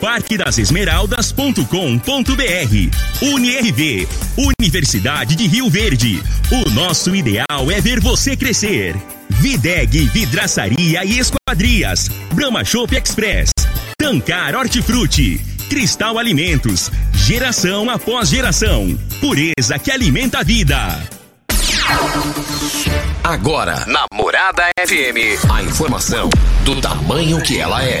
parquedasesmeraldas.com.br. UniRV, Universidade de Rio Verde. O nosso ideal é ver você crescer. Videg Vidraçaria e Esquadrias. Brahma Shop Express. Tancar Hortifruti. Cristal Alimentos. Geração após geração. Pureza que alimenta a vida. Agora, na Morada FM, a informação do tamanho que ela é.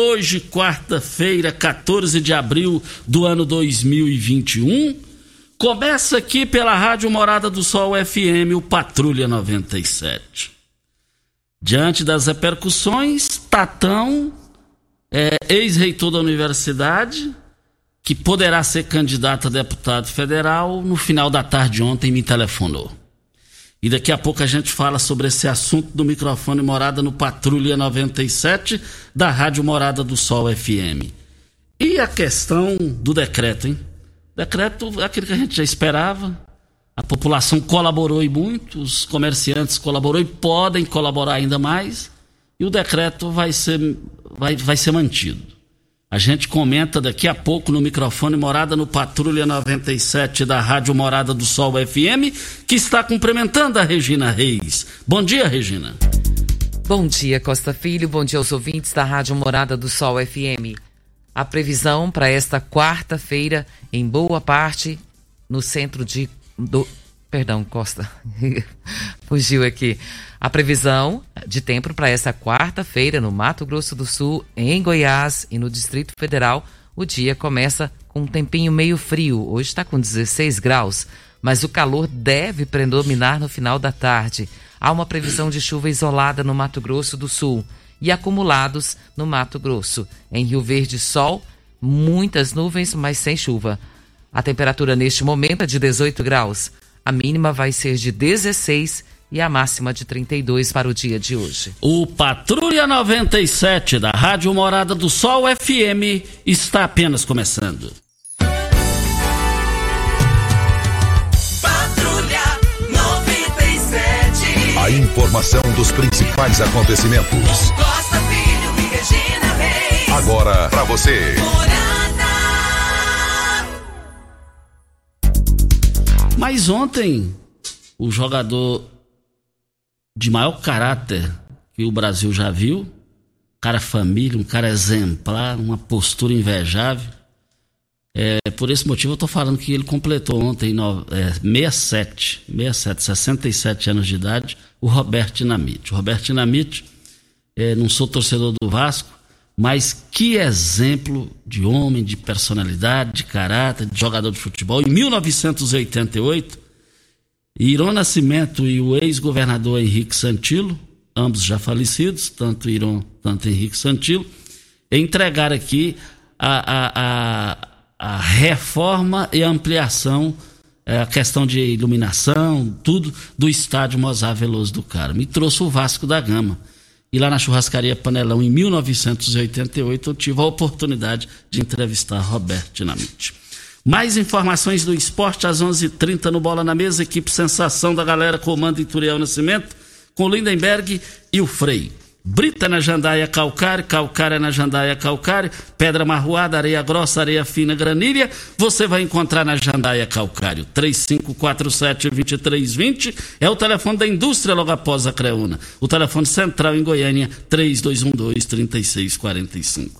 Hoje, quarta-feira, 14 de abril do ano 2021. Começa aqui pela Rádio Morada do Sol FM, o Patrulha 97. Diante das repercussões, Tatão, é, ex-reitor da universidade, que poderá ser candidato a deputado federal, no final da tarde ontem me telefonou. E daqui a pouco a gente fala sobre esse assunto do microfone Morada no Patrulha 97 da Rádio Morada do Sol FM. E a questão do decreto, hein? Decreto é aquilo que a gente já esperava. A população colaborou e muito, os comerciantes colaboraram e podem colaborar ainda mais. E o decreto vai ser, vai, vai ser mantido. A gente comenta daqui a pouco no microfone Morada no Patrulha 97 da Rádio Morada do Sol FM, que está cumprimentando a Regina Reis. Bom dia, Regina. Bom dia, Costa Filho. Bom dia aos ouvintes da Rádio Morada do Sol FM. A previsão para esta quarta-feira, em boa parte, no centro de. Do, perdão, Costa. Fugiu aqui. A previsão de tempo para essa quarta-feira no Mato Grosso do Sul, em Goiás e no Distrito Federal, o dia começa com um tempinho meio frio. Hoje está com 16 graus, mas o calor deve predominar no final da tarde. Há uma previsão de chuva isolada no Mato Grosso do Sul e acumulados no Mato Grosso. Em Rio Verde, sol, muitas nuvens, mas sem chuva. A temperatura neste momento é de 18 graus. A mínima vai ser de 16 e a máxima de 32 para o dia de hoje. O Patrulha 97 da Rádio Morada do Sol FM está apenas começando. Patrulha 97. A informação dos principais acontecimentos. Costa Filho e Regina Reis. Agora para você. Morada. Mas ontem, o jogador de maior caráter que o Brasil já viu, cara família, um cara exemplar, uma postura invejável. É, por esse motivo eu estou falando que ele completou ontem no, é, 67, 67, 67 anos de idade, o Roberto Dinamite. O Roberto Dinamite, é, não sou torcedor do Vasco, mas que exemplo de homem, de personalidade, de caráter, de jogador de futebol. Em 1988, Irão Nascimento e o ex-governador Henrique Santilo, ambos já falecidos, tanto Irão, tanto Henrique Santilo, entregaram aqui a, a, a, a reforma e a ampliação, é, a questão de iluminação, tudo do estádio Mozart Veloso do Carmo. E trouxe o Vasco da Gama. E lá na churrascaria Panelão, em 1988, eu tive a oportunidade de entrevistar Roberto Dinamite. Mais informações do esporte às 11:30 h 30 no Bola na Mesa. Equipe Sensação da galera comando Ituriel Nascimento com Lindenberg e o Frei. Brita na jandaia calcário, calcária na jandaia calcário, pedra marroada, areia grossa, areia fina, granilha, você vai encontrar na jandaia calcário. 3547-2320 é o telefone da indústria logo após a Creuna. O telefone central em Goiânia, 3212-3645.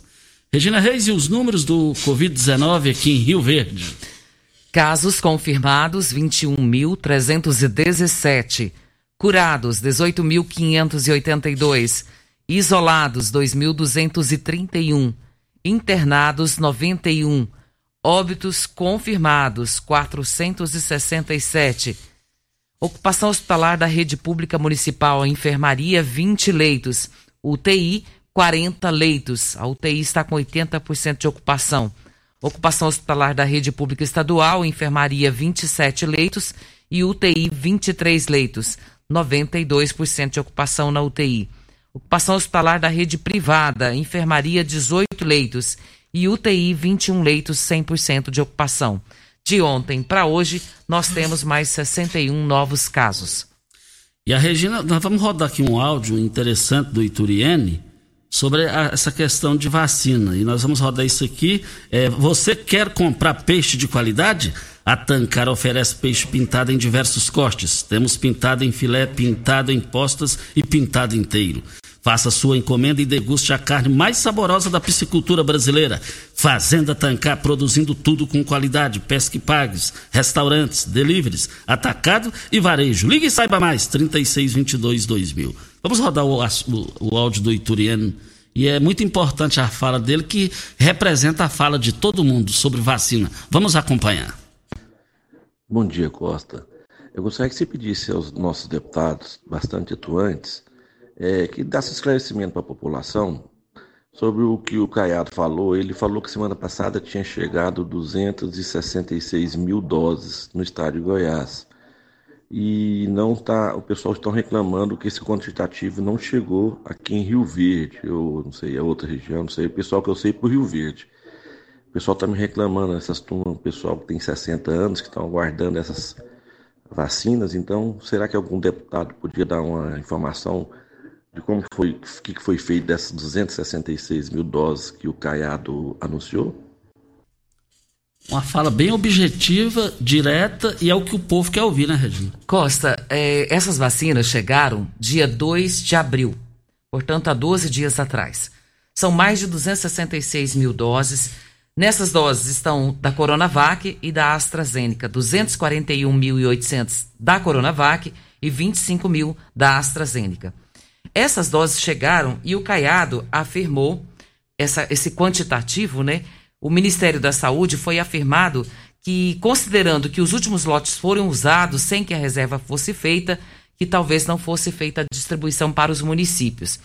Regina Reis e os números do Covid-19 aqui em Rio Verde. Casos confirmados, 21.317. Curados, 18.582 isolados 2.231, internados 91, óbitos confirmados 467. Ocupação hospitalar da rede pública municipal, enfermaria 20 leitos, UTI 40 leitos. A UTI está com 80% de ocupação. Ocupação hospitalar da rede pública estadual, enfermaria 27 leitos e UTI 23 leitos, 92% de ocupação na UTI. Ocupação hospitalar da rede privada, enfermaria 18 leitos e UTI 21 leitos 100% de ocupação. De ontem para hoje, nós temos mais 61 novos casos. E a Regina, nós vamos rodar aqui um áudio interessante do Ituriene sobre a, essa questão de vacina. E nós vamos rodar isso aqui. É, você quer comprar peixe de qualidade? A Tancar oferece peixe pintado em diversos cortes. Temos pintado em filé, pintado em postas e pintado inteiro. Faça sua encomenda e deguste a carne mais saborosa da piscicultura brasileira. Fazenda Tancar, produzindo tudo com qualidade. Pesca e pagues, restaurantes, deliveries, atacado e varejo. Ligue e saiba mais, 3622-2000. Vamos rodar o, o, o áudio do Ituriano. E é muito importante a fala dele, que representa a fala de todo mundo sobre vacina. Vamos acompanhar. Bom dia, Costa. Eu gostaria que você pedisse aos nossos deputados, bastante atuantes, é, que desse esclarecimento para a população sobre o que o Caiado falou. Ele falou que semana passada tinha chegado 266 mil doses no estado de Goiás. E não tá, o pessoal está reclamando que esse quantitativo não chegou aqui em Rio Verde, ou não sei, a outra região, não sei, o pessoal que eu sei por Rio Verde. O pessoal está me reclamando, essas turmas, o pessoal que tem 60 anos, que estão aguardando essas vacinas. Então, será que algum deputado podia dar uma informação de como foi, o que foi feito dessas 266 mil doses que o Caiado anunciou? Uma fala bem objetiva, direta e é o que o povo quer ouvir, né, Regina? Costa, é, essas vacinas chegaram dia 2 de abril, portanto, há 12 dias atrás. São mais de 266 mil doses. Nessas doses estão da Coronavac e da AstraZeneca, 241.800 da Coronavac e 25 mil da AstraZeneca. Essas doses chegaram e o Caiado afirmou essa, esse quantitativo, né? O Ministério da Saúde foi afirmado que, considerando que os últimos lotes foram usados sem que a reserva fosse feita, que talvez não fosse feita a distribuição para os municípios.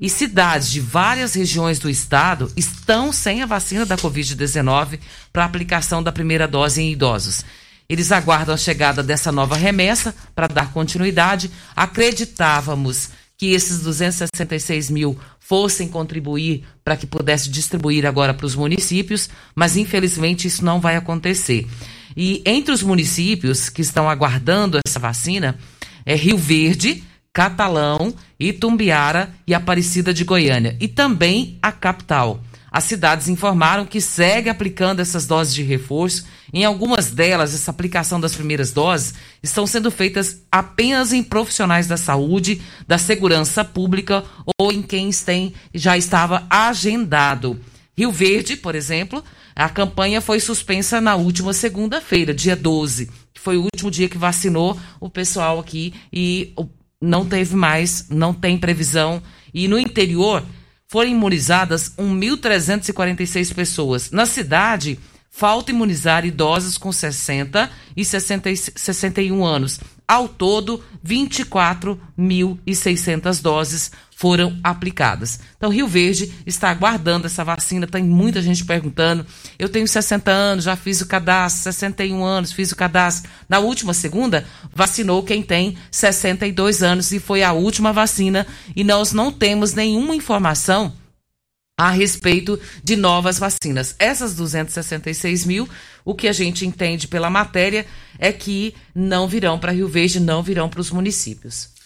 E cidades de várias regiões do estado estão sem a vacina da Covid-19 para aplicação da primeira dose em idosos. Eles aguardam a chegada dessa nova remessa para dar continuidade. Acreditávamos que esses 266 mil fossem contribuir para que pudesse distribuir agora para os municípios, mas infelizmente isso não vai acontecer. E entre os municípios que estão aguardando essa vacina é Rio Verde, Catalão, Itumbiara e Aparecida de Goiânia, e também a capital. As cidades informaram que segue aplicando essas doses de reforço. Em algumas delas, essa aplicação das primeiras doses estão sendo feitas apenas em profissionais da saúde, da segurança pública ou em quem tem, já estava agendado. Rio Verde, por exemplo, a campanha foi suspensa na última segunda-feira, dia 12, que foi o último dia que vacinou o pessoal aqui e não teve mais, não tem previsão. E no interior, foram imunizadas 1.346 pessoas. Na cidade, falta imunizar idosos com 60 e 60, 61 anos. Ao todo, 24.600 doses foram aplicadas. Então, Rio Verde está aguardando essa vacina. Tem muita gente perguntando. Eu tenho 60 anos, já fiz o cadastro, 61 anos, fiz o cadastro. Na última segunda, vacinou quem tem 62 anos e foi a última vacina. E nós não temos nenhuma informação a respeito de novas vacinas. Essas 266 mil, o que a gente entende pela matéria é que não virão para Rio Verde, não virão para os municípios.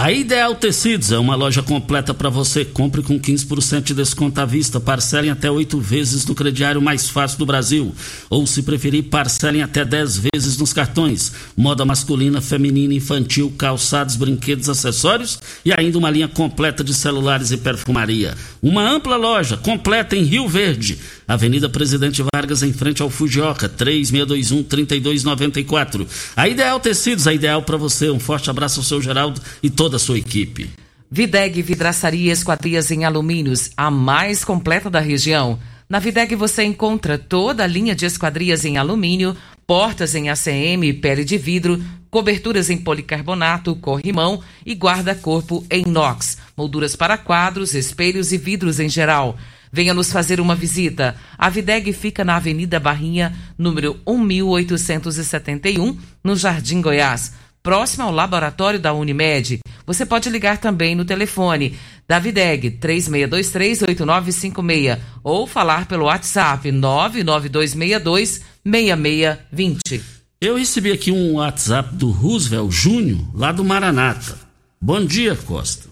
A Ideal Tecidos é uma loja completa para você. Compre com 15% de desconto à vista. Parcelem até oito vezes no crediário mais fácil do Brasil. Ou, se preferir, parcelem até 10 vezes nos cartões. Moda masculina, feminina, infantil, calçados, brinquedos, acessórios e ainda uma linha completa de celulares e perfumaria. Uma ampla loja completa em Rio Verde. Avenida Presidente Vargas, em frente ao Fujioka, 3621-3294. A Ideal Tecidos, a ideal para você. Um forte abraço ao seu Geraldo e toda a sua equipe. Videg Vidraçaria Esquadrias em Alumínios, a mais completa da região. Na Videg você encontra toda a linha de esquadrias em alumínio, portas em ACM, pele de vidro, coberturas em policarbonato, corrimão e guarda-corpo em inox, molduras para quadros, espelhos e vidros em geral. Venha nos fazer uma visita. A Videg fica na Avenida Barrinha, número 1871, no Jardim Goiás, próximo ao laboratório da Unimed. Você pode ligar também no telefone da Videg 36238956 ou falar pelo WhatsApp 992626620. Eu recebi aqui um WhatsApp do Roosevelt Júnior, lá do Maranata. Bom dia, Costa.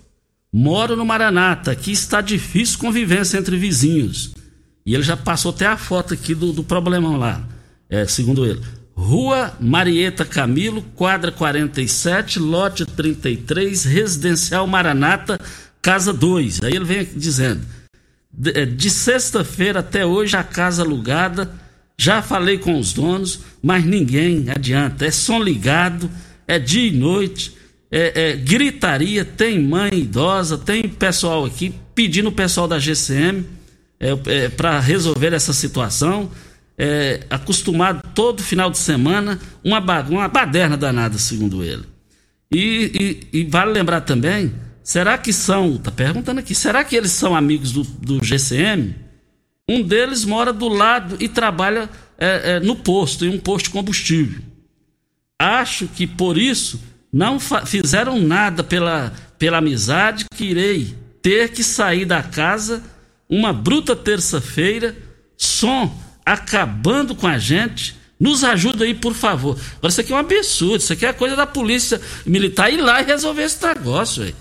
Moro no Maranata, aqui está difícil convivência entre vizinhos. E ele já passou até a foto aqui do, do problemão lá, é, segundo ele. Rua Marieta Camilo, quadra 47, lote 33, residencial Maranata, casa 2. Aí ele vem dizendo: de, é, de sexta-feira até hoje a casa alugada, já falei com os donos, mas ninguém adianta. É som ligado, é dia e noite é, é, gritaria, tem mãe idosa, tem pessoal aqui pedindo o pessoal da GCM é, é para resolver essa situação. É, acostumado todo final de semana, uma, uma baderna danada, segundo ele. E, e, e, vale lembrar também, será que são, tá perguntando aqui, será que eles são amigos do, do GCM? Um deles mora do lado e trabalha é, no posto, em um posto de combustível. Acho que por isso não fizeram nada pela, pela amizade que irei ter que sair da casa uma bruta terça-feira, som acabando com a gente. Nos ajuda aí, por favor. Agora, isso aqui é um absurdo. Isso aqui é coisa da polícia militar ir lá e resolver esse negócio. Véio.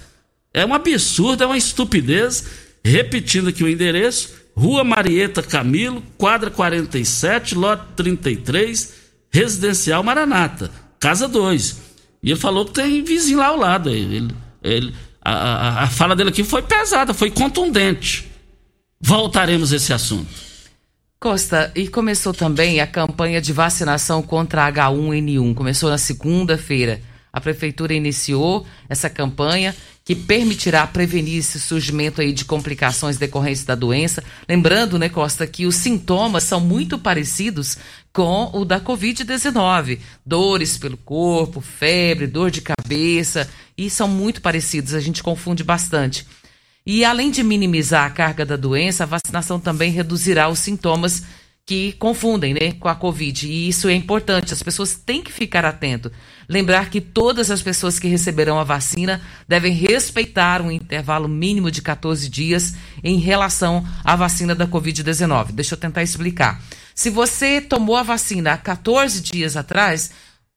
É um absurdo, é uma estupidez. Repetindo aqui o endereço: Rua Marieta Camilo, quadra 47, lote 33, Residencial Maranata, casa 2. E ele falou que tem vizinho lá ao lado. Ele, ele, a, a, a fala dele aqui foi pesada, foi contundente. Voltaremos a esse assunto. Costa, e começou também a campanha de vacinação contra H1N1. Começou na segunda-feira. A prefeitura iniciou essa campanha que permitirá prevenir esse surgimento aí de complicações decorrentes da doença. Lembrando, né, Costa, que os sintomas são muito parecidos com o da Covid-19. Dores pelo corpo, febre, dor de cabeça, e são muito parecidos, a gente confunde bastante. E além de minimizar a carga da doença, a vacinação também reduzirá os sintomas que confundem né, com a Covid. E isso é importante, as pessoas têm que ficar atento. Lembrar que todas as pessoas que receberão a vacina devem respeitar um intervalo mínimo de 14 dias em relação à vacina da Covid-19. Deixa eu tentar explicar. Se você tomou a vacina há 14 dias atrás,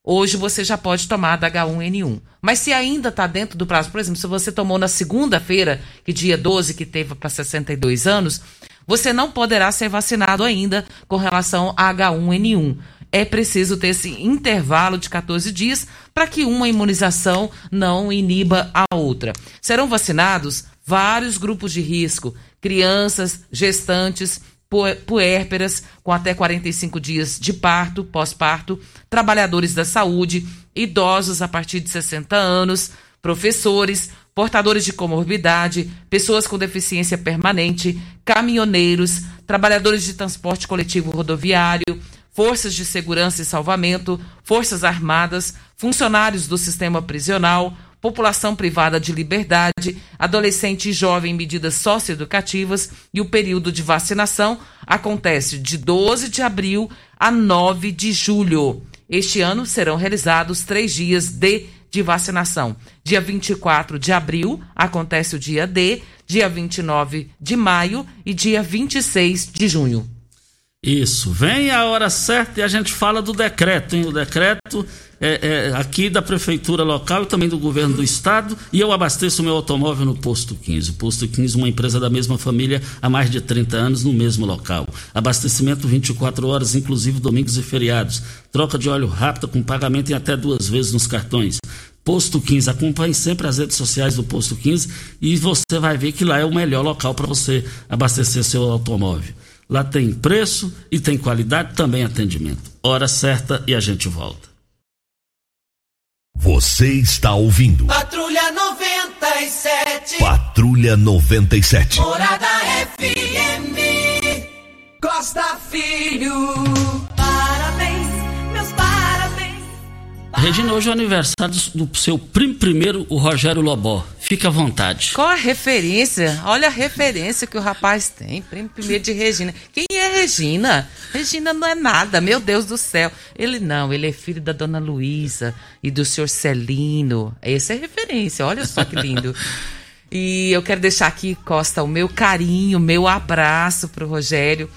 hoje você já pode tomar da H1N1. Mas se ainda está dentro do prazo, por exemplo, se você tomou na segunda-feira, que dia 12, que teve para 62 anos, você não poderá ser vacinado ainda com relação a H1N1. É preciso ter esse intervalo de 14 dias para que uma imunização não iniba a outra. Serão vacinados vários grupos de risco: crianças, gestantes, puérperas com até 45 dias de parto, pós-parto, trabalhadores da saúde, idosos a partir de 60 anos, professores, portadores de comorbidade, pessoas com deficiência permanente, caminhoneiros, trabalhadores de transporte coletivo rodoviário, forças de segurança e salvamento, forças armadas, funcionários do sistema prisional, população privada de liberdade, adolescente e jovem em medidas socioeducativas e o período de vacinação acontece de 12 de abril a 9 de julho. Este ano serão realizados três dias de de vacinação. Dia 24 de abril acontece o dia D, dia 29 de maio e dia 26 de junho. Isso, vem a hora certa e a gente fala do decreto, hein? O decreto é, é, aqui da prefeitura local e também do governo do estado. E eu abasteço meu automóvel no Posto 15. Posto 15, uma empresa da mesma família há mais de 30 anos no mesmo local. Abastecimento 24 horas, inclusive domingos e feriados. Troca de óleo rápida com pagamento em até duas vezes nos cartões. Posto 15, acompanhe sempre as redes sociais do Posto 15 e você vai ver que lá é o melhor local para você abastecer seu automóvel. Lá tem preço e tem qualidade, também atendimento. Hora certa e a gente volta. Você está ouvindo. Patrulha 97. Patrulha 97. Morada FM. Costa Filho. Regina, hoje é o aniversário do seu primo primeiro, o Rogério Lobó. Fique à vontade. Qual a referência? Olha a referência que o rapaz tem. Primo primeiro de Regina. Quem é Regina? Regina não é nada, meu Deus do céu. Ele não, ele é filho da dona Luísa e do senhor Celino. Essa é referência, olha só que lindo. E eu quero deixar aqui, Costa, o meu carinho, o meu abraço pro Rogério.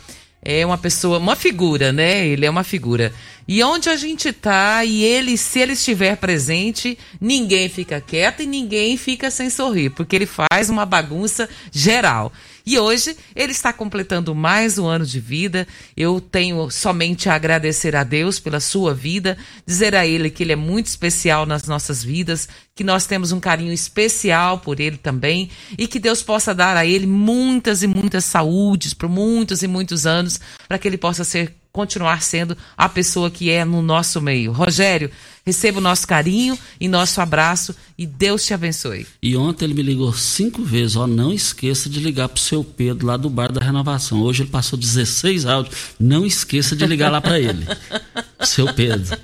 É uma pessoa, uma figura, né? Ele é uma figura. E onde a gente tá, e ele, se ele estiver presente, ninguém fica quieto e ninguém fica sem sorrir, porque ele faz uma bagunça geral. E hoje ele está completando mais um ano de vida. Eu tenho somente a agradecer a Deus pela sua vida, dizer a ele que ele é muito especial nas nossas vidas, que nós temos um carinho especial por ele também e que Deus possa dar a ele muitas e muitas saúdes por muitos e muitos anos, para que ele possa ser continuar sendo a pessoa que é no nosso meio. Rogério, receba o nosso carinho e nosso abraço e Deus te abençoe. E ontem ele me ligou cinco vezes, ó, não esqueça de ligar pro seu Pedro lá do bar da renovação. Hoje ele passou 16 áudios. Não esqueça de ligar lá para ele. seu Pedro.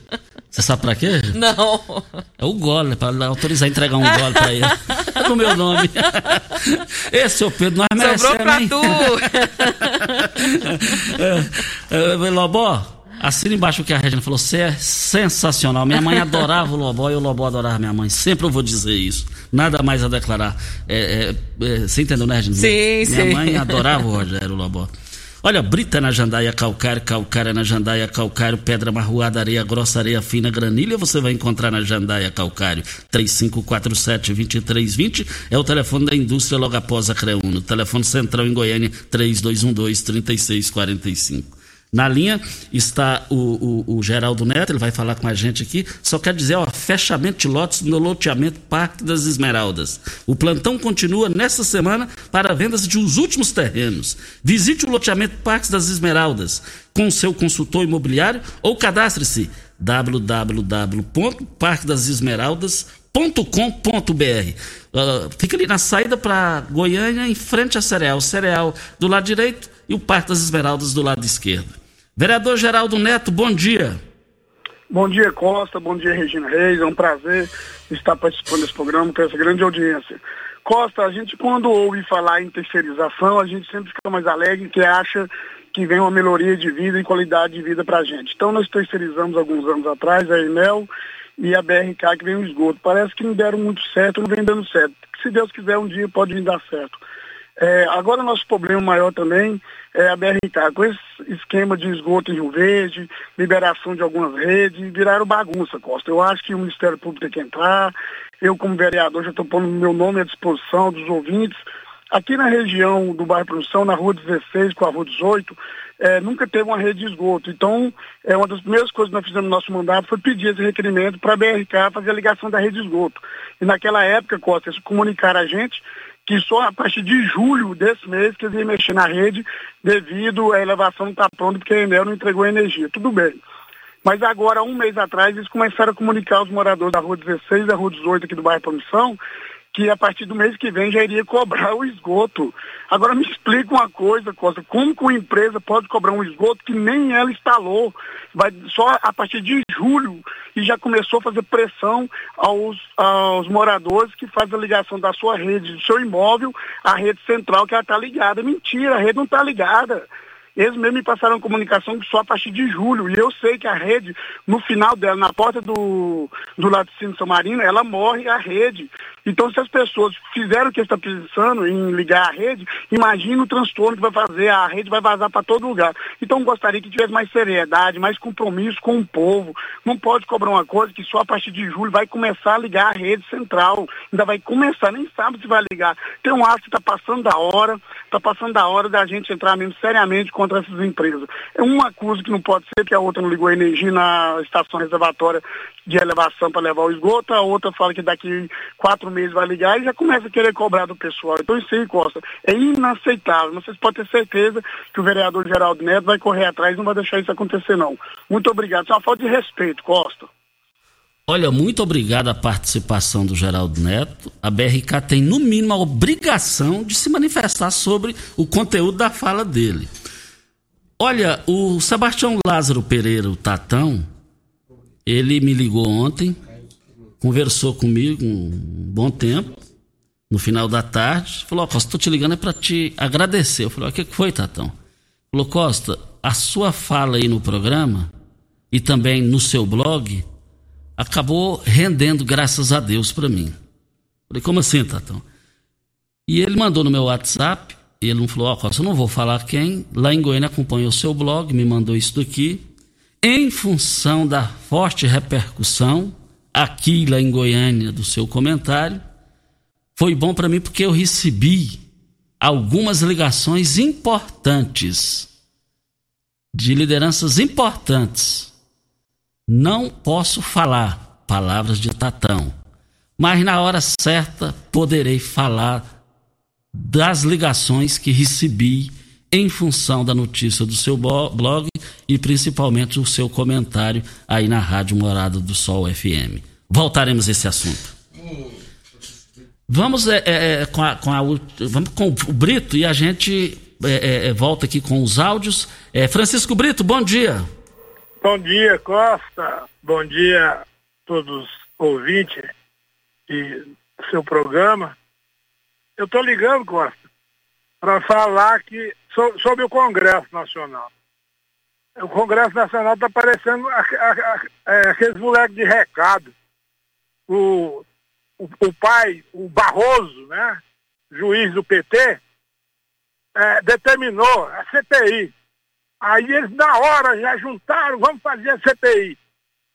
Você sabe pra quê? Não. É o gole, para autorizar a entregar um gole pra ele. É no meu nome. Esse, seu Pedro, nós Sobrou merecemos, pra hein? tu. É, é, Lobó, assina embaixo o que a Regina falou. Você é sensacional. Minha mãe adorava o Lobó e o Lobó adorava minha mãe. Sempre eu vou dizer isso. Nada mais a declarar. É, é, é, você entendeu, né, Regina? Sim, Minha sim. mãe adorava o Rogério Lobó. Olha, brita na jandaia calcário, calcária na jandaia calcário, pedra marroada, areia grossa, areia fina, granilha, você vai encontrar na jandaia calcário. 3547-2320 é o telefone da indústria logo após a Creuno. Telefone central em Goiânia, 3212-3645. Na linha está o, o, o Geraldo Neto, ele vai falar com a gente aqui. Só quer dizer, ó, fechamento de lotes no loteamento Parque das Esmeraldas. O plantão continua nesta semana para vendas de os últimos terrenos. Visite o loteamento Parques das Esmeraldas com seu consultor imobiliário ou cadastre-se www.parquedasesmeraldas.com.br Uh, fica ali na saída para Goiânia, em frente à Cereal. Cereal do lado direito e o Parque das Esmeraldas do lado esquerdo. Vereador Geraldo Neto, bom dia. Bom dia, Costa. Bom dia, Regina Reis. É um prazer estar participando desse programa com essa grande audiência. Costa, a gente quando ouve falar em terceirização, a gente sempre fica mais alegre que acha que vem uma melhoria de vida e qualidade de vida para a gente. Então nós terceirizamos alguns anos atrás a Enel e a BRK que vem o esgoto. Parece que não deram muito certo, não vem dando certo. Se Deus quiser, um dia pode vir dar certo. É, agora, nosso problema maior também é a BRK. Com esse esquema de esgoto em Rio Verde, liberação de algumas redes, viraram bagunça, Costa. Eu acho que o Ministério Público tem que entrar. Eu, como vereador, já estou pondo meu nome à disposição dos ouvintes. Aqui na região do bairro Produção, na rua 16 com a rua 18, é, nunca teve uma rede de esgoto. Então, é, uma das primeiras coisas que nós fizemos no nosso mandato foi pedir esse requerimento para a BRK fazer a ligação da rede de esgoto. E naquela época, Costa, eles comunicaram a gente que só a partir de julho desse mês que eles iam mexer na rede devido à elevação estar pronta porque a Enel não entregou energia. Tudo bem. Mas agora, um mês atrás, eles começaram a comunicar aos moradores da rua 16 e da rua 18 aqui do bairro Promissão que a partir do mês que vem já iria cobrar o esgoto. Agora me explica uma coisa, Costa, como que uma empresa pode cobrar um esgoto que nem ela instalou? Vai só a partir de julho e já começou a fazer pressão aos, aos moradores que fazem a ligação da sua rede, do seu imóvel, à rede central que ela está ligada. Mentira, a rede não está ligada. Eles mesmo me passaram comunicação só a partir de julho. E eu sei que a rede, no final dela, na porta do, do laticínio São Marino, ela morre a rede. Então, se as pessoas fizeram o que está pensando em ligar a rede, imagina o transtorno que vai fazer, a rede vai vazar para todo lugar. Então, gostaria que tivesse mais seriedade, mais compromisso com o povo. Não pode cobrar uma coisa que só a partir de julho vai começar a ligar a rede central. Ainda vai começar, nem sabe se vai ligar. Tem um ato que está passando da hora, está passando da hora da gente entrar mesmo seriamente contra essas empresas. É uma coisa que não pode ser, que a outra não ligou a energia na estação reservatória de elevação para levar o esgoto, a outra fala que daqui quatro meses vai ligar e já começa a querer cobrar do pessoal. Então isso aí, Costa, é inaceitável. Vocês podem ter certeza que o vereador Geraldo Neto vai correr atrás e não vai deixar isso acontecer, não. Muito obrigado. Isso é uma falta de respeito, Costa. Olha, muito obrigado a participação do Geraldo Neto. A BRK tem, no mínimo, a obrigação de se manifestar sobre o conteúdo da fala dele. Olha, o Sebastião Lázaro Pereira, o Tatão, ele me ligou ontem, conversou comigo um bom tempo, no final da tarde, falou, oh, Costa, estou te ligando é para te agradecer. Eu falei, o que foi, Tatão? Falou, Costa, a sua fala aí no programa e também no seu blog acabou rendendo, graças a Deus, para mim. Falei, como assim, Tatão? E ele mandou no meu WhatsApp, ele não falou, ó, oh, Costa, eu não vou falar quem, lá em Goiânia acompanhou o seu blog, me mandou isso daqui, em função da forte repercussão aqui lá em Goiânia do seu comentário, foi bom para mim porque eu recebi algumas ligações importantes de lideranças importantes. Não posso falar palavras de Tatão, mas na hora certa poderei falar das ligações que recebi em função da notícia do seu blog e principalmente o seu comentário aí na Rádio Morada do Sol FM. Voltaremos a esse assunto. Vamos, é, é, com, a, com a, vamos com o Brito e a gente é, é volta aqui com os áudios. É, Francisco Brito, bom dia. Bom dia, Costa. Bom dia a todos os ouvintes do seu programa. Eu estou ligando, Costa, para falar que sobre o Congresso Nacional. O Congresso Nacional está parecendo é, aqueles moleques de recado. O, o, o, pai, o Barroso, né, juiz do PT, é, determinou a CPI Aí eles na hora já juntaram, vamos fazer a CPI.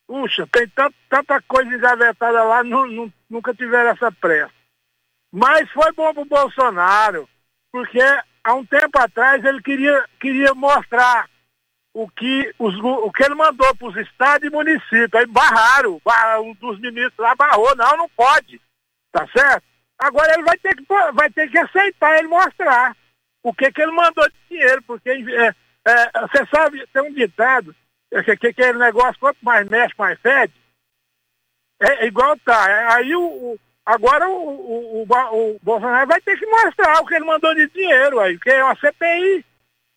Puxa, tem tanta, tanta coisa engavetada lá, não, não, nunca tiveram essa pressa. Mas foi bom para o Bolsonaro, porque há um tempo atrás ele queria, queria mostrar o que, os, o que ele mandou para os estados e municípios. Aí barraram, barraram, um dos ministros lá barrou, não, não pode. Tá certo? Agora ele vai ter que, vai ter que aceitar ele mostrar o que, que ele mandou de dinheiro, porque é, é, você sabe, tem um ditado, é que, que aquele negócio, quanto mais mexe, mais fede. É, é igual tá. Aí o agora o, o, o, o, Bolsonaro vai ter que mostrar o que ele mandou de dinheiro aí, que é uma CPI,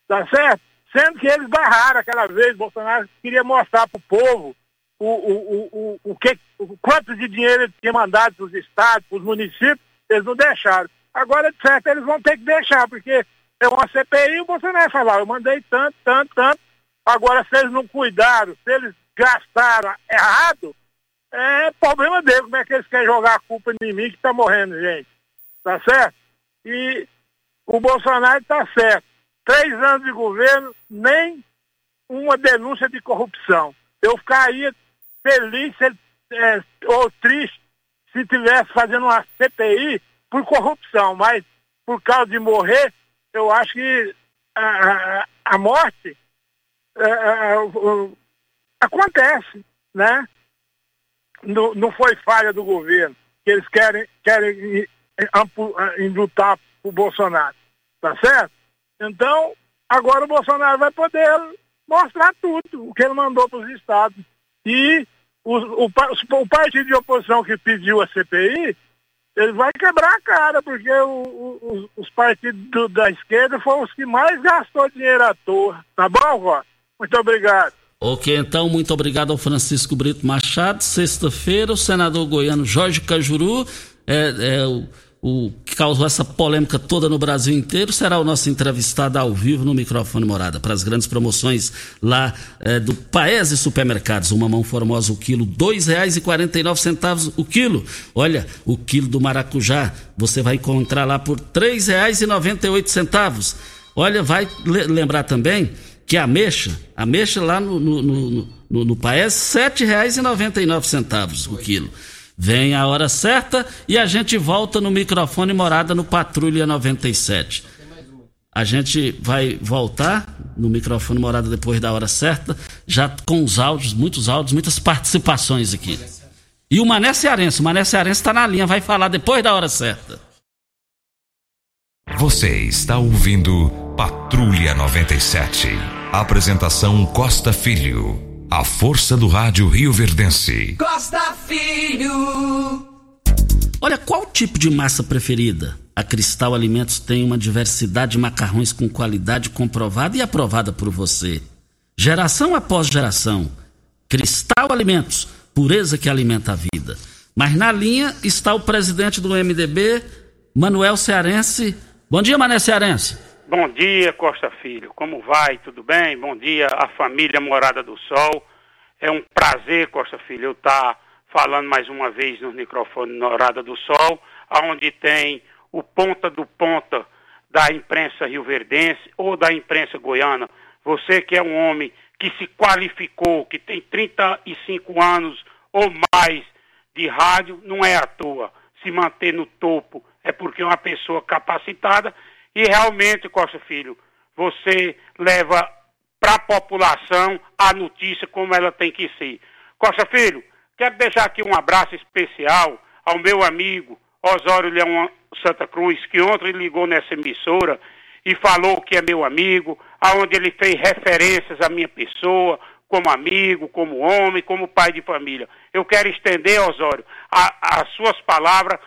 tá certo? Sendo que eles barraram aquela vez, Bolsonaro queria mostrar para o povo o, o, o, o, que, o quanto de dinheiro ele tinha mandado para os estados, para os municípios, eles não deixaram. Agora, de certo, eles vão ter que deixar, porque é uma CPI, o Bolsonaro falar, eu mandei tanto, tanto, tanto. Agora, se eles não cuidaram, se eles gastaram errado, é problema deles. Como é que eles querem jogar a culpa em mim que está morrendo, gente? Tá certo? E o Bolsonaro está certo. Três anos de governo, nem uma denúncia de corrupção. Eu ficaria feliz se é, ou triste se tivesse fazendo uma CPI por corrupção, mas por causa de morrer, eu acho que a, a morte a, é, a, é, acontece, né? Não, não foi falha do governo, que eles querem, querem indutar o Bolsonaro, tá certo? Então, agora o Bolsonaro vai poder mostrar tudo, o que ele mandou para os estados. E o, o, o partido de oposição que pediu a CPI ele vai quebrar a cara, porque o, os partidos do, da esquerda foram os que mais gastou dinheiro à toa. Tá bom, Ró? Muito obrigado. Ok, então, muito obrigado ao Francisco Brito Machado. Sexta-feira, o senador goiano Jorge Cajuru, é, é o, o que causou essa polêmica toda no Brasil inteiro, será o nosso entrevistado ao vivo no microfone Morada, para as grandes promoções lá é, do Paese Supermercados. Uma mão formosa o quilo, R$ 2,49 o quilo. Olha, o quilo do maracujá você vai encontrar lá por R$ 3,98. Olha, vai lembrar também que a mexa, a mexa lá no, no, no, no, no Paese, R$ 7,99 o quilo. Vem a hora certa e a gente volta no microfone morada no Patrulha 97. A gente vai voltar no microfone morada depois da hora certa, já com os áudios, muitos áudios, muitas participações aqui. E o Mané Cearense, o Mané Cearense está na linha, vai falar depois da hora certa. Você está ouvindo Patrulha 97. Apresentação Costa Filho. A força do rádio Rio Verdense. Costa Filho. Olha, qual tipo de massa preferida? A Cristal Alimentos tem uma diversidade de macarrões com qualidade comprovada e aprovada por você. Geração após geração. Cristal Alimentos, pureza que alimenta a vida. Mas na linha está o presidente do MDB, Manuel Cearense. Bom dia, Mané Cearense. Bom dia, Costa Filho. Como vai? Tudo bem? Bom dia à família Morada do Sol. É um prazer, Costa Filho, eu estar falando mais uma vez no microfone Morada do Sol, aonde tem o ponta do ponta da imprensa rioverdense ou da imprensa goiana. Você que é um homem que se qualificou, que tem 35 anos ou mais de rádio, não é à toa. Se manter no topo é porque é uma pessoa capacitada e realmente, Costa Filho, você leva para a população a notícia como ela tem que ser. Costa Filho, quero deixar aqui um abraço especial ao meu amigo Osório Leão Santa Cruz, que ontem ligou nessa emissora e falou que é meu amigo, aonde ele fez referências à minha pessoa, como amigo, como homem, como pai de família. Eu quero estender, Osório, as suas palavras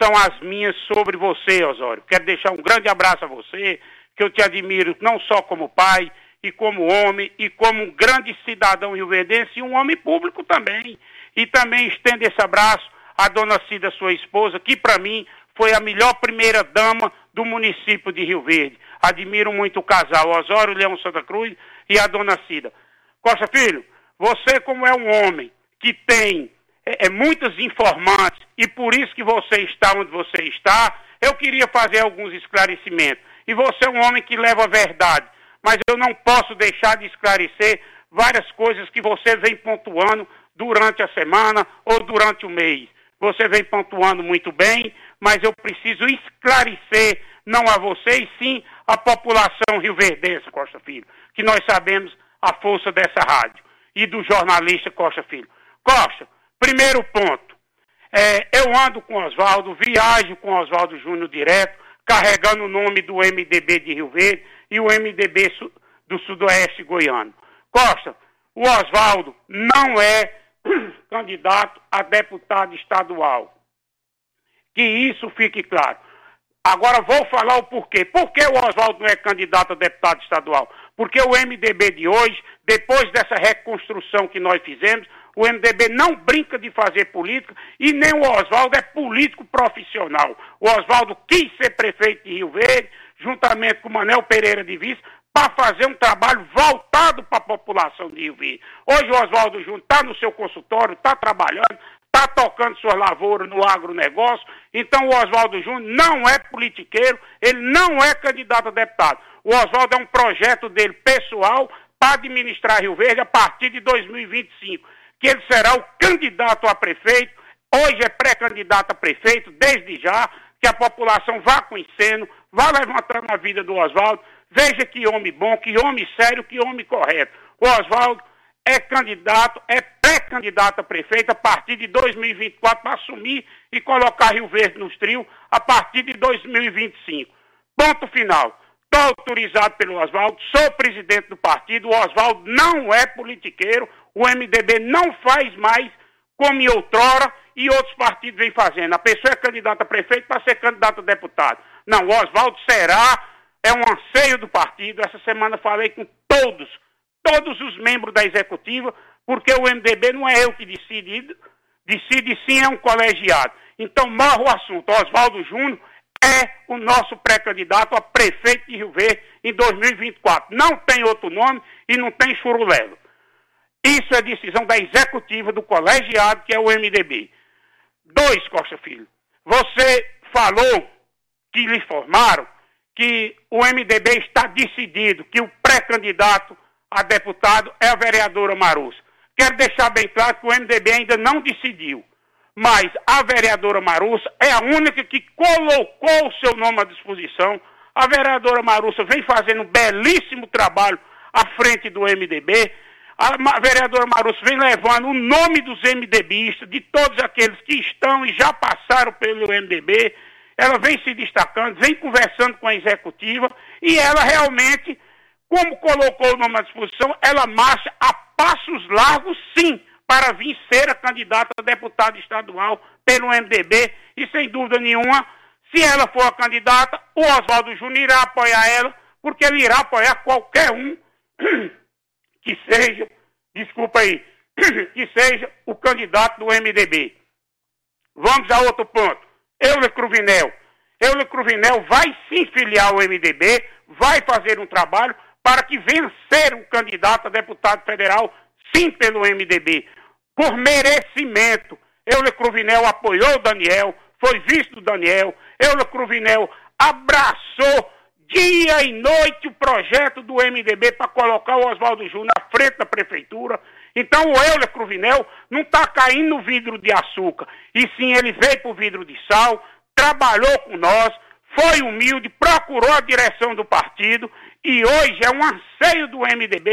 são as minhas sobre você, Osório. Quero deixar um grande abraço a você, que eu te admiro não só como pai, e como homem, e como um grande cidadão rioverdense e um homem público também. E também estendo esse abraço à dona Cida, sua esposa, que para mim foi a melhor primeira dama do município de Rio Verde. Admiro muito o casal Osório Leão Santa Cruz e a dona Cida. Costa Filho, você como é um homem que tem é, é, muitos informantes e por isso que você está onde você está, eu queria fazer alguns esclarecimentos. E você é um homem que leva a verdade, mas eu não posso deixar de esclarecer várias coisas que você vem pontuando durante a semana ou durante o mês. Você vem pontuando muito bem, mas eu preciso esclarecer, não a você, e sim a população rioverdense, Costa Filho, que nós sabemos a força dessa rádio e do jornalista Costa Filho. Costa, Primeiro ponto, é, eu ando com Oswaldo, viajo com Oswaldo Júnior direto, carregando o nome do MDB de Rio Verde e o MDB do Sudoeste Goiano. Costa, o Oswaldo não é candidato a deputado estadual. Que isso fique claro. Agora vou falar o porquê. Por que o Oswaldo não é candidato a deputado estadual? Porque o MDB de hoje, depois dessa reconstrução que nós fizemos, o MDB não brinca de fazer política e nem o Oswaldo é político profissional. O Oswaldo quis ser prefeito de Rio Verde, juntamente com o Manel Pereira de Vice, para fazer um trabalho voltado para a população de Rio Verde. Hoje o Oswaldo Júnior está no seu consultório, está trabalhando, está tocando suas lavouras no agronegócio. Então o Oswaldo Júnior não é politiqueiro, ele não é candidato a deputado. O Oswaldo é um projeto dele pessoal para administrar Rio Verde a partir de 2025 que ele será o candidato a prefeito, hoje é pré-candidato a prefeito, desde já, que a população vá conhecendo, vá levantando a vida do Oswaldo, veja que homem bom, que homem sério, que homem correto. O Oswaldo é candidato, é pré-candidato a prefeito a partir de 2024 para assumir e colocar Rio Verde nos trios a partir de 2025. Ponto final. Estou autorizado pelo Oswaldo, sou presidente do partido, o Oswaldo não é politiqueiro, o MDB não faz mais como outrora e outros partidos vêm fazendo. A pessoa é candidata a prefeito para ser candidato a deputado. Não, o Oswaldo será, é um anseio do partido. Essa semana falei com todos, todos os membros da executiva, porque o MDB não é eu que decide, decide sim é um colegiado. Então morre o assunto. Oswaldo Júnior é o nosso pré-candidato a prefeito de Rio Verde em 2024. Não tem outro nome e não tem churulelo. Isso é decisão da executiva do colegiado, que é o MDB. Dois, Costa Filho. Você falou que lhe informaram que o MDB está decidido, que o pré-candidato a deputado é a vereadora Marussa. Quero deixar bem claro que o MDB ainda não decidiu, mas a vereadora Marussa é a única que colocou o seu nome à disposição. A vereadora Marussa vem fazendo um belíssimo trabalho à frente do MDB. A vereadora Marussa vem levando o nome dos MDBistas, de todos aqueles que estão e já passaram pelo MDB. Ela vem se destacando, vem conversando com a executiva e ela realmente como colocou o nome à disposição, ela marcha a passos largos, sim, para vir ser a candidata a deputada estadual pelo MDB. E sem dúvida nenhuma, se ela for a candidata, o Oswaldo Júnior irá apoiar ela, porque ele irá apoiar qualquer um que seja, desculpa aí, que seja o candidato do MDB. Vamos a outro ponto. Euler Cruvinel. Euler Cruvinel vai sim filiar ao MDB, vai fazer um trabalho, para que venha ser o candidato a deputado federal, sim, pelo MDB, por merecimento. Euler Cruvinel apoiou o Daniel, foi visto do Daniel, Euler Cruvinel abraçou dia e noite o projeto do MDB para colocar o Oswaldo Júnior na frente da prefeitura. Então o Euler Cruvinel não está caindo no vidro de açúcar, e sim ele veio para o vidro de sal, trabalhou com nós, foi humilde, procurou a direção do partido e hoje é um anseio do MDB.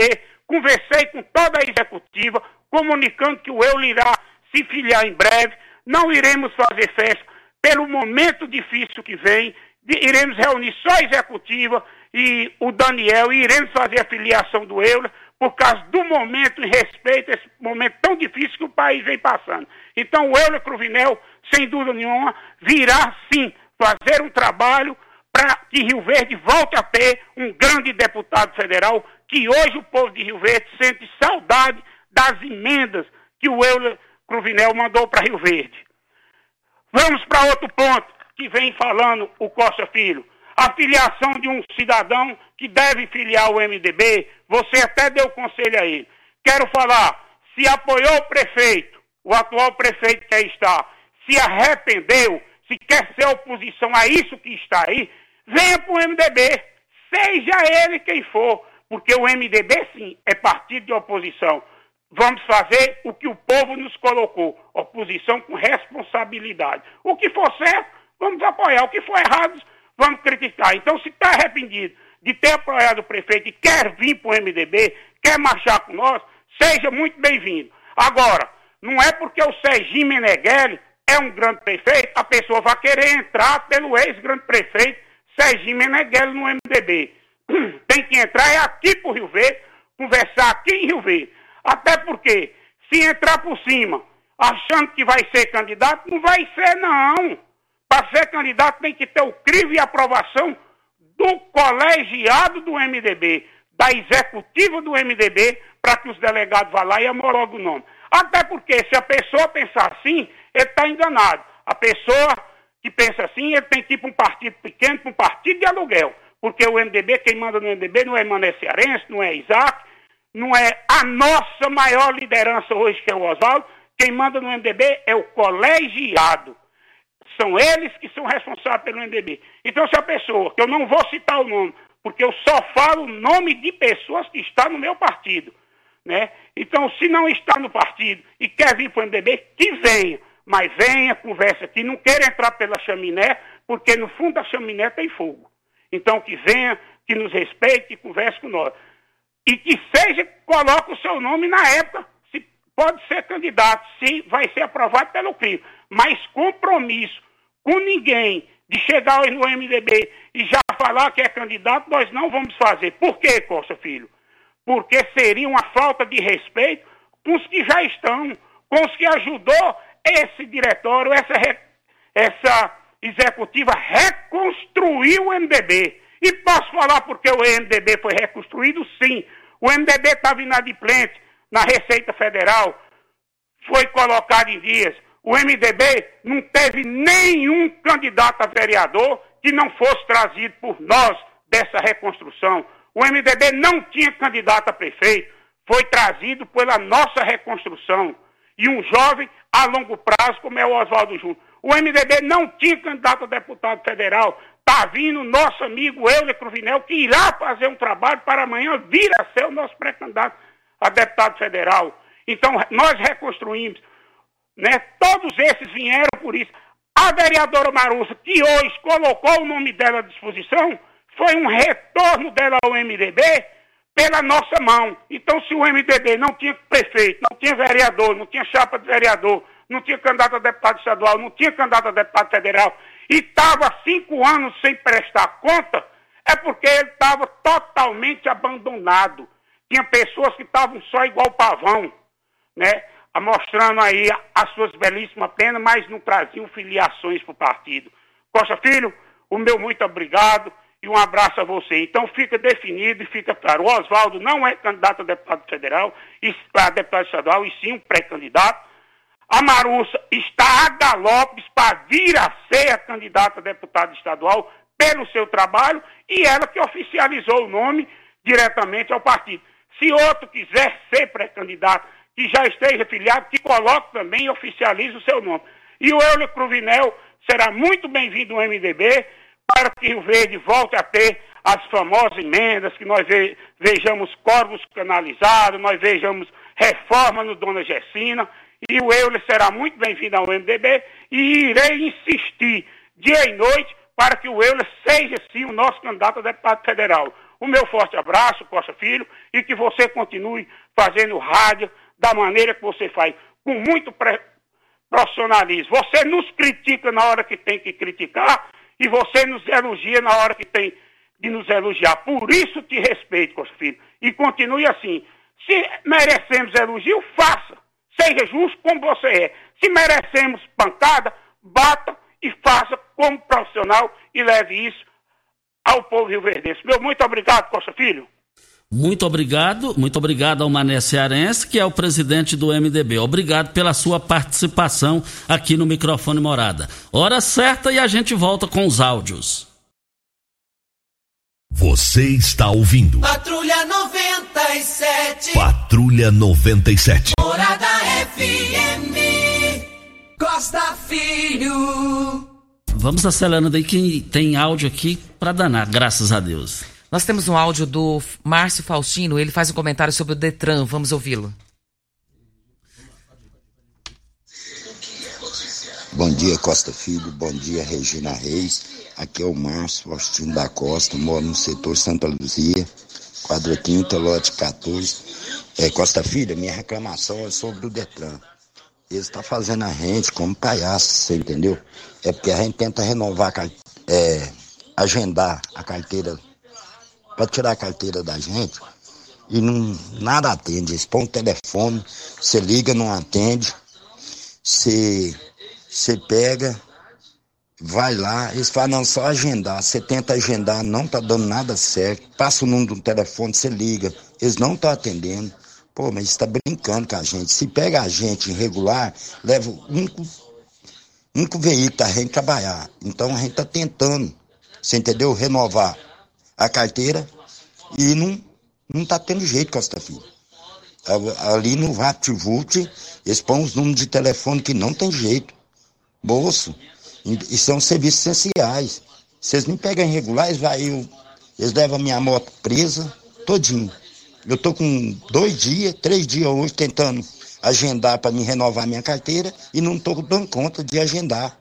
Conversei com toda a executiva, comunicando que o Euler irá se filiar em breve. Não iremos fazer festa pelo momento difícil que vem. Iremos reunir só a executiva e o Daniel e iremos fazer a filiação do Euler por causa do momento em respeito a esse momento tão difícil que o país vem passando. Então o Euler Cruvinel, sem dúvida nenhuma, virá sim fazer um trabalho para que Rio Verde volte a ter um grande deputado federal, que hoje o povo de Rio Verde sente saudade das emendas que o Euler Cruvinel mandou para Rio Verde. Vamos para outro ponto que vem falando o Costa Filho. A filiação de um cidadão que deve filiar o MDB, você até deu conselho a ele. Quero falar, se apoiou o prefeito, o atual prefeito que aí está, se arrependeu, se quer ser oposição a isso que está aí, venha para o MDB, seja ele quem for, porque o MDB, sim, é partido de oposição. Vamos fazer o que o povo nos colocou, oposição com responsabilidade. O que for certo, vamos apoiar. O que for errado, vamos criticar. Então, se está arrependido de ter apoiado o prefeito e quer vir para o MDB, quer marchar com nós, seja muito bem-vindo. Agora, não é porque o Serginho Meneghelli é um grande prefeito, a pessoa vai querer entrar pelo ex-grande prefeito Serginho Meneghelli no MDB. Tem que entrar é aqui pro Rio Verde, conversar aqui em Rio Verde. Até porque, se entrar por cima, achando que vai ser candidato, não vai ser, não. Para ser candidato tem que ter o crivo e aprovação do colegiado do MDB, da executiva do MDB, para que os delegados vá lá e homologuem o nome. Até porque, se a pessoa pensar assim, ele está enganado. A pessoa que pensa assim, ele tem que ir para um partido pequeno, para um partido de aluguel. Porque o MDB, quem manda no MDB não é Mané Cearense, não é Isaac, não é a nossa maior liderança hoje, que é o Oswaldo. Quem manda no MDB é o colegiado. São eles que são responsáveis pelo MDB. Então, se a pessoa, que eu não vou citar o nome, porque eu só falo o nome de pessoas que estão no meu partido. Né? Então, se não está no partido e quer vir para o MDB, que venha mas venha, converse aqui, não queira entrar pela chaminé, porque no fundo da chaminé tem fogo. Então que venha, que nos respeite, que converse com nós. E que seja, coloque o seu nome na época, se pode ser candidato, se vai ser aprovado pelo CRIO. Mas compromisso com ninguém de chegar no MDB e já falar que é candidato, nós não vamos fazer. Por quê, Costa Filho? Porque seria uma falta de respeito com os que já estão, com os que ajudou esse diretório, essa, essa executiva reconstruiu o MDB. E posso falar porque o MDB foi reconstruído? Sim. O MDB estava inadimplente na Receita Federal, foi colocado em dias. O MDB não teve nenhum candidato a vereador que não fosse trazido por nós dessa reconstrução. O MDB não tinha candidato a prefeito, foi trazido pela nossa reconstrução. E um jovem a longo prazo, como é o Oswaldo Júnior. O MDB não tinha candidato a deputado federal. Está vindo nosso amigo Euler Cruvinel, que irá fazer um trabalho para amanhã vir a ser o nosso pré-candidato a deputado federal. Então, nós reconstruímos. Né? Todos esses vieram por isso. A vereadora Marussa, que hoje colocou o nome dela à disposição, foi um retorno dela ao MDB pela nossa mão. Então, se o MDB não tinha prefeito, não tinha vereador, não tinha chapa de vereador, não tinha candidato a deputado estadual, não tinha candidato a deputado federal, e estava cinco anos sem prestar conta, é porque ele estava totalmente abandonado. Tinha pessoas que estavam só igual pavão, né? Mostrando aí as suas belíssimas penas, mas não traziam filiações para o partido. Costa Filho, o meu muito obrigado e um abraço a você. Então fica definido e fica claro. O Oswaldo não é candidato a deputado federal, a deputado estadual, e sim um pré-candidato. A Marussa está a galopes para vir a ser a candidata a deputada estadual pelo seu trabalho e ela que oficializou o nome diretamente ao partido. Se outro quiser ser pré-candidato, que já esteja filiado, que coloque também e oficialize o seu nome. E o Euler Cruvinel será muito bem-vindo ao MDB para que o Verde volte a ter as famosas emendas, que nós vejamos corvos canalizados, nós vejamos reforma no Dona Gessina, e o Euler será muito bem-vindo ao MDB, e irei insistir dia e noite para que o Euler seja sim o nosso candidato a deputado federal. O meu forte abraço, Costa Filho, e que você continue fazendo rádio da maneira que você faz, com muito profissionalismo. Você nos critica na hora que tem que criticar, e você nos elogia na hora que tem de nos elogiar. Por isso te respeito, Costa Filho. E continue assim. Se merecemos elogio, faça. Seja justo como você é. Se merecemos pancada, bata e faça como profissional e leve isso ao povo rio-verdense. Meu muito obrigado, Costa Filho. Muito obrigado, muito obrigado ao Mané Cearense, que é o presidente do MDB. Obrigado pela sua participação aqui no microfone Morada. Hora certa e a gente volta com os áudios. Você está ouvindo. Patrulha 97. Patrulha 97. Morada FM. Costa Filho. Vamos acelerando aí que tem áudio aqui para danar, graças a Deus. Nós temos um áudio do Márcio Faustino, ele faz um comentário sobre o Detran, vamos ouvi-lo. Bom dia, Costa Filho, bom dia, Regina Reis. Aqui é o Márcio Faustino da Costa, moro no setor Santa Luzia, quadra quinta, lote 14. É, Costa Filho, minha reclamação é sobre o Detran. Eles estão tá fazendo a gente como palhaço, você entendeu? É porque a gente tenta renovar, é, agendar a carteira para tirar a carteira da gente e não, nada atende. Eles põem o telefone, você liga, não atende, você, você pega, vai lá, eles falam, não, só agendar. Você tenta agendar, não tá dando nada certo. Passa o número do telefone, você liga, eles não estão atendendo. Pô, mas está brincando com a gente. Se pega a gente irregular, leva um único, veículo a gente trabalhar. Então a gente está tentando, você entendeu? Renovar a carteira e não, não tá tendo jeito, Costa Filho. Ali no VaptVult, eles põem os números de telefone que não tem jeito. Bolso. E são serviços essenciais. Se eles me pegam irregulares, vai eu, eles levam minha moto presa, todinho. Eu tô com dois dias, três dias hoje tentando agendar para me renovar minha carteira e não tô dando conta de agendar.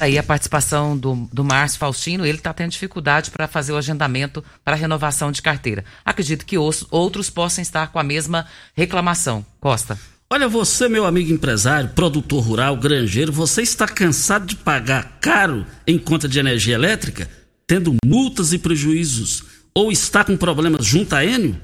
Aí a participação do, do Márcio Faustino, ele está tendo dificuldade para fazer o agendamento para renovação de carteira. Acredito que os, outros possam estar com a mesma reclamação. Costa. Olha, você, meu amigo empresário, produtor rural, granjeiro, você está cansado de pagar caro em conta de energia elétrica, tendo multas e prejuízos, ou está com problemas junto à Enio?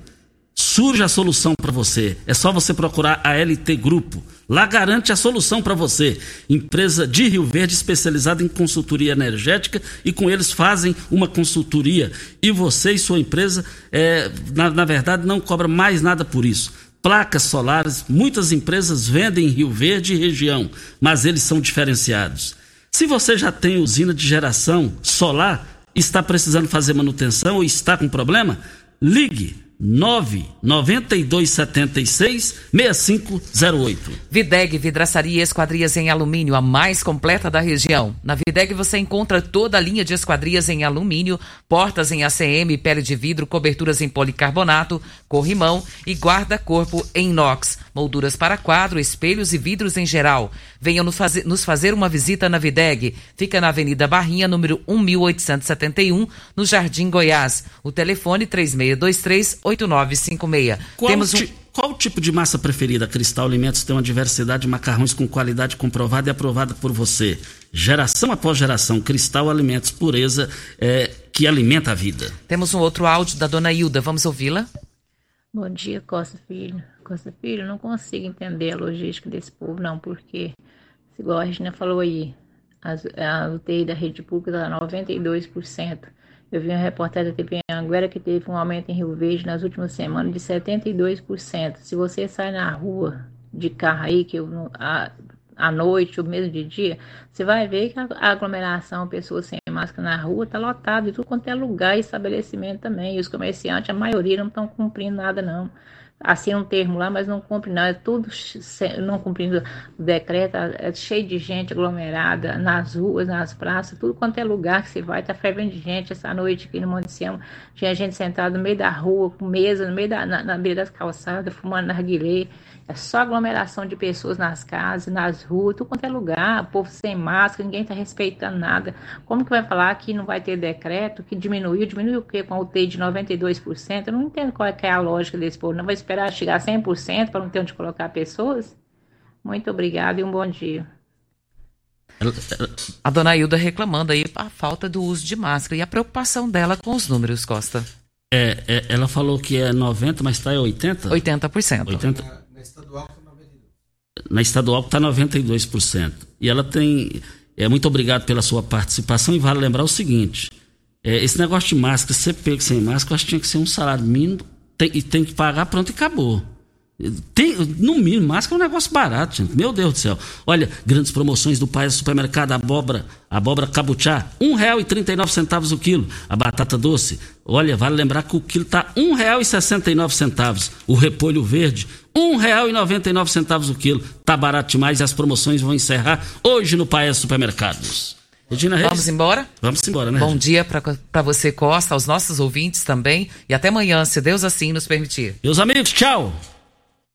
Surge a solução para você. É só você procurar a LT Grupo. Lá garante a solução para você. Empresa de Rio Verde especializada em consultoria energética e com eles fazem uma consultoria. E você e sua empresa, é, na, na verdade, não cobra mais nada por isso placas solares. Muitas empresas vendem em Rio Verde e região, mas eles são diferenciados. Se você já tem usina de geração solar, está precisando fazer manutenção ou está com problema, ligue 99276-6508. Videg Vidraçaria Esquadrias em Alumínio, a mais completa da região. Na Videg você encontra toda a linha de esquadrias em alumínio, portas em ACM, pele de vidro, coberturas em policarbonato, corrimão e guarda-corpo em inox, molduras para quadro, espelhos e vidros em geral. Venham nos fazer, nos fazer uma visita na Videg. Fica na Avenida Barrinha, número 1871, no Jardim Goiás. O telefone 3623 8956. Qual, Temos um... qual o tipo de massa preferida? Cristal Alimentos tem uma diversidade de macarrões com qualidade comprovada e aprovada por você. Geração após geração, Cristal Alimentos, pureza é, que alimenta a vida. Temos um outro áudio da dona Hilda. Vamos ouvi-la? Bom dia, Costa Filho. Costa Filho, eu não consigo entender a logística desse povo, não, porque, igual a Regina falou aí, as, a UTI da rede pública está 92%. Eu vi uma reportagem da TV Anguera que teve um aumento em Rio Verde nas últimas semanas de 72%. Se você sai na rua de carro aí, que eu, a, à noite ou mesmo de dia, você vai ver que a aglomeração, pessoas sem máscara na rua, está lotada, e tudo quanto é lugar e estabelecimento também. E os comerciantes, a maioria, não estão cumprindo nada, não. Assinam um termo lá, mas não cumprem nada, tudo se- não cumprindo o decreto, é cheio de gente aglomerada nas ruas, nas praças, tudo quanto é lugar que você vai, tá fervendo de gente. Essa noite aqui no Monte Sião, tinha gente sentada no meio da rua, com mesa, no meio da, na, na beira das calçadas, fumando narguilé. É só aglomeração de pessoas nas casas, nas ruas, tudo quanto é lugar, povo sem máscara, ninguém está respeitando nada. Como que vai falar que não vai ter decreto, que diminuiu? Diminuiu o quê? Com a UTI de 92%? Eu não entendo qual é, que é a lógica desse povo. Não vai esperar chegar a 100% para não ter onde colocar pessoas? Muito obrigada e um bom dia. A dona Hilda reclamando aí a falta do uso de máscara e a preocupação dela com os números, Costa. É, é, ela falou que é 90, mas está em 80? 80%. 80. Na estadual está 92%. E ela tem. É, muito obrigado pela sua participação e vale lembrar o seguinte: é, esse negócio de máscara, pego sem máscara, eu acho que tinha que ser um salário mínimo tem, e tem que pagar, pronto e acabou. Tem, no mínimo, máscara é um negócio barato, gente. Meu Deus do céu. Olha, grandes promoções do Paes Supermercado, abóbora, abóbora cabuchá, R$ 1,39 o quilo. A batata doce, olha, vale lembrar que o quilo está R$ 1,69. O repolho verde, R$ 1,99 o quilo. Tá barato demais e as promoções vão encerrar hoje no Paes Supermercados. Regina Reis. Vamos embora? Vamos embora, né? Bom dia para você, Costa, aos nossos ouvintes também. E até amanhã, se Deus assim nos permitir. Meus amigos, tchau!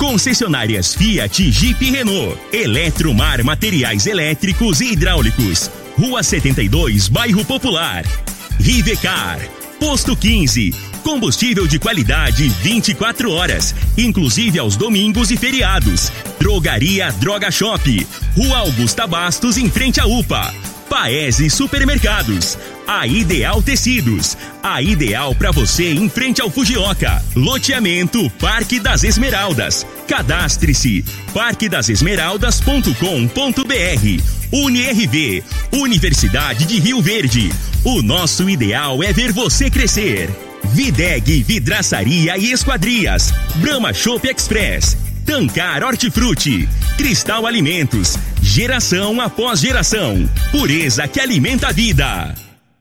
concessionárias Fiat, Jeep e Renault, Eletromar Materiais Elétricos e Hidráulicos, Rua 72, Bairro Popular, Rivecar, Posto 15, combustível de qualidade 24 horas, inclusive aos domingos e feriados, Drogaria Droga Shop, Rua Augusta Bastos em frente à UPA, Paese Supermercados, a Ideal Tecidos, a ideal para você em frente ao Fujioka. Loteamento Parque das Esmeraldas. Cadastre-se parquedasesmeraldas.com.br. UniRV, Universidade de Rio Verde. O nosso ideal é ver você crescer. Videg Vidraçaria e Esquadrias. Brahma Shop Express. Tancar Hortifruti, Cristal Alimentos, geração após geração, pureza que alimenta a vida.